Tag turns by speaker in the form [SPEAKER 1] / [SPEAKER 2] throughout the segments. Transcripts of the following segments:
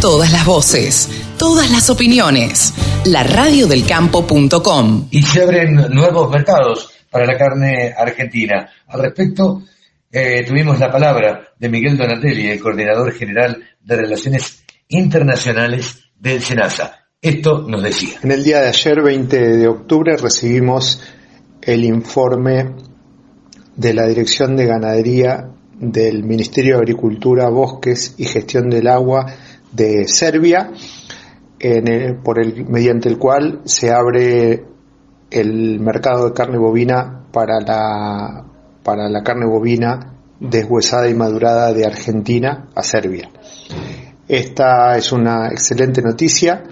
[SPEAKER 1] Todas las voces, todas las opiniones. La radiodelcampo.com.
[SPEAKER 2] Y se abren nuevos mercados para la carne argentina. Al respecto, eh, tuvimos la palabra de Miguel Donatelli, el coordinador general de Relaciones Internacionales del SENASA. Esto nos decía.
[SPEAKER 3] En el día de ayer, 20 de octubre, recibimos el informe de la Dirección de Ganadería del Ministerio de Agricultura, Bosques y Gestión del Agua de Serbia, por el, mediante el cual se abre el mercado de carne bovina para la, para la carne bovina deshuesada y madurada de Argentina a Serbia. Esta es una excelente noticia.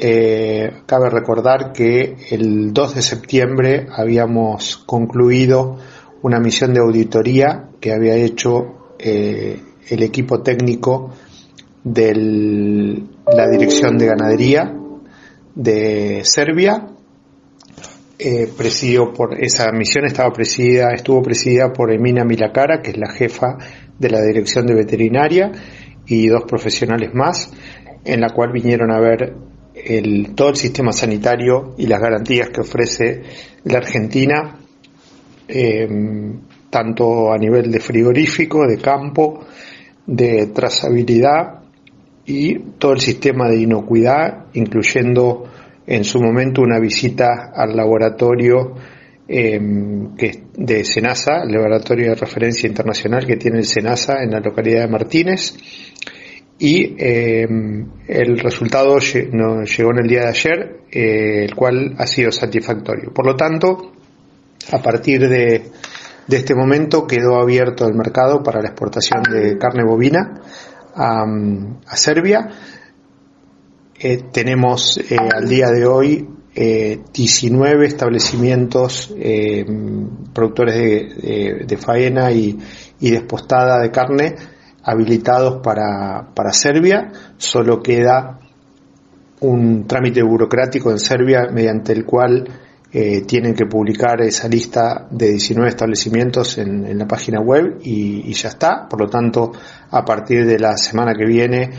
[SPEAKER 3] Eh, cabe recordar que el 2 de septiembre habíamos concluido una misión de auditoría que había hecho eh, el equipo técnico de la Dirección de Ganadería de Serbia. Eh, por esa misión estaba presidida, estuvo presidida por Emina Milacara, que es la jefa de la Dirección de Veterinaria, y dos profesionales más, en la cual vinieron a ver el, todo el sistema sanitario y las garantías que ofrece la Argentina, eh, tanto a nivel de frigorífico, de campo, de trazabilidad y todo el sistema de inocuidad, incluyendo en su momento una visita al laboratorio em, de SENASA, el laboratorio de referencia internacional que tiene el SENASA en la localidad de Martínez. Y em, el resultado llegó en el día de ayer, eh, el cual ha sido satisfactorio. Por lo tanto, a partir de este momento quedó abierto el mercado para la exportación de carne bovina a, Serbia. Eh, tenemos eh, al día de hoy 19 eh, establecimientos productores de, faena y, y, despostada de carne habilitados para, para Serbia. Solo queda un trámite burocrático en Serbia mediante el cual eh, tienen que publicar esa lista de 19 establecimientos en, la página web y, ya está. Por lo tanto, a partir de la semana que viene,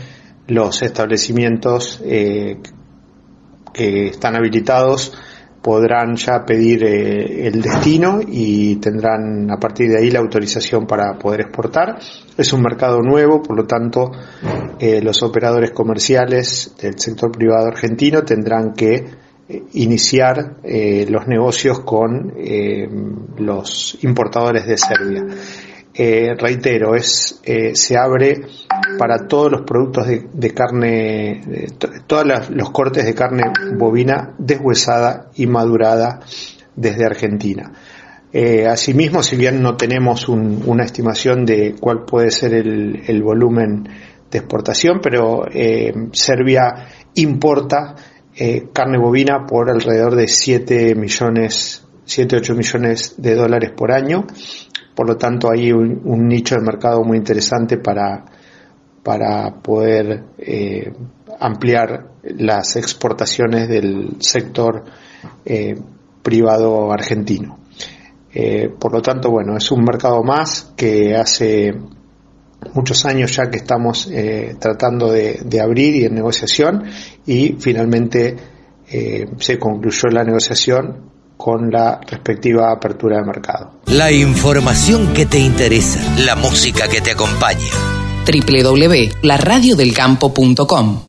[SPEAKER 3] los establecimientos eh, que están habilitados podrán ya pedir eh, el destino y tendrán a partir de ahí la autorización para poder exportar. Es un mercado nuevo, por lo tanto los operadores comerciales del sector privado argentino tendrán que iniciar eh, los negocios con eh, los importadores de Serbia. Eh, reitero, es, se abre para todos los productos de, carne, todos los cortes de carne bovina deshuesada y madurada desde Argentina. asimismo, si bien no tenemos una estimación de cuál puede ser el volumen de exportación, pero Serbia importa eh, carne bovina por alrededor de 7 millones, 7, 8 millones de dólares por año. Por lo tanto, hay un, nicho de mercado muy interesante para, para poder eh, ampliar las exportaciones del sector eh, privado argentino. por lo tanto, bueno, es un mercado más que hace muchos años ya que estamos eh, tratando de, abrir y en negociación y finalmente eh, se concluyó la negociación con la respectiva apertura de mercado.
[SPEAKER 4] La información que te interesa, la música que te acompaña.
[SPEAKER 1] www.laradiodelcampo.com